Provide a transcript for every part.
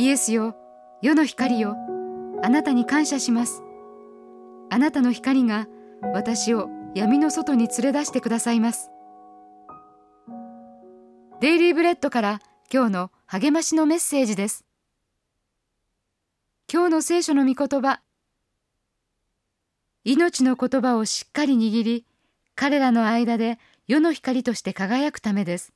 イエスよ。世の光よ。あなたに感謝します。あなたの光が私を闇の外に連れ出してくださいます。デイリーブレッドから今日の励ましのメッセージです。今日の聖書の御言葉。命の言葉をしっかり握り彼らの間で世の光として輝くためです。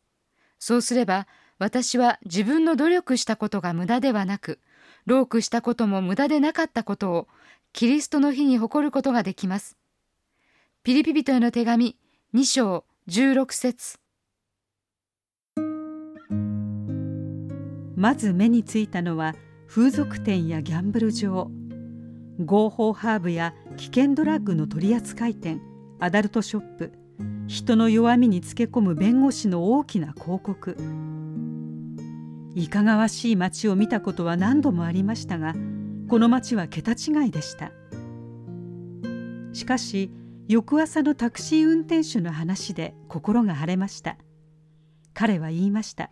そうすれば私は自分の努力したことが無駄ではなく労苦したことも無駄でなかったことをキリストの日に誇ることができます。ピリピ人への手紙2章16節。まず目についたのは風俗店やギャンブル場。合法ハーブや危険ドラッグの取扱店アダルトショップ。人の弱みにつけ込む弁護士の大きな広告。いかがわしい街を見たことは何度もありましたがこの街は桁違いでした。しかし翌朝のタクシー運転手の話で心が晴れました。彼は言いました。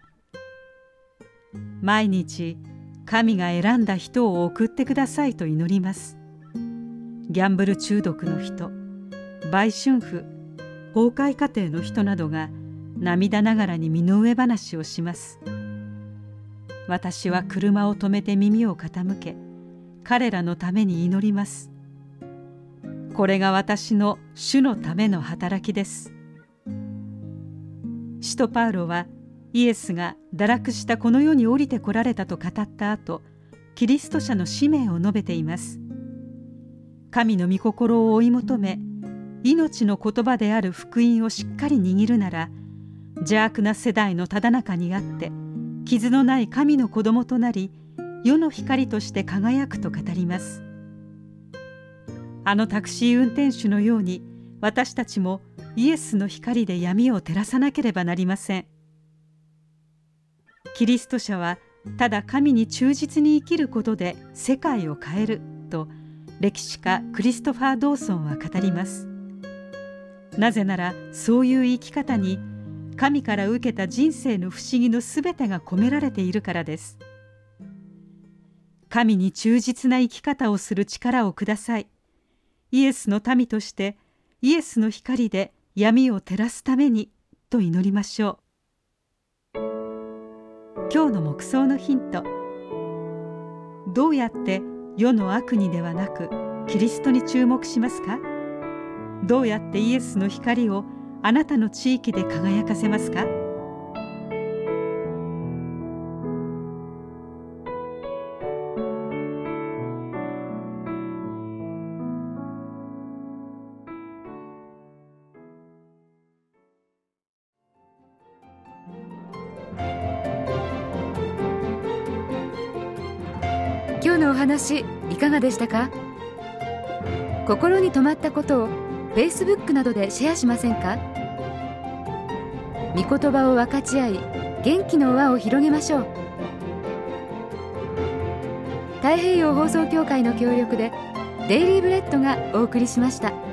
毎日神が選んだ人を送ってくださいと祈ります。ギャンブル中毒の人売春婦崩壊家庭の人などが涙ながらに身の上話をします。私は車を止めて耳を傾け彼らのために祈ります。これが私の主のための働きです。使徒パウロはイエスが堕落したこの世に降りてこられたと語った後キリスト者の使命を述べています。神の御心を追い求め命の言葉である福音をしっかり握るなら邪悪な世代のただ中にあって傷のない神の子供となり世の光として輝くと語ります。あのタクシー運転手のように私たちもイエスの光で闇を照らさなければなりません。キリスト者はただ神に忠実に生きることで世界を変えると歴史家クリストファー・ドーソンは語ります。なぜならそういう生き方に神から受けた人生の不思議のすべてが込められているからです。神に忠実な生き方をする力をください。イエスの民としてイエスの光で闇を照らすためにと祈りましょう。今日の黙想のヒント。どうやって世の悪にではなくキリストに注目しますか？どうやってイエスの光をあなたの地域で輝かせますか？今日のお話いかがでしたか？心に留まったことを Facebook などでシェアしませんか？御言葉を分かち合い元気の輪を広げましょう太平洋放送協会の協力でデイリーブレッドがお送りしました。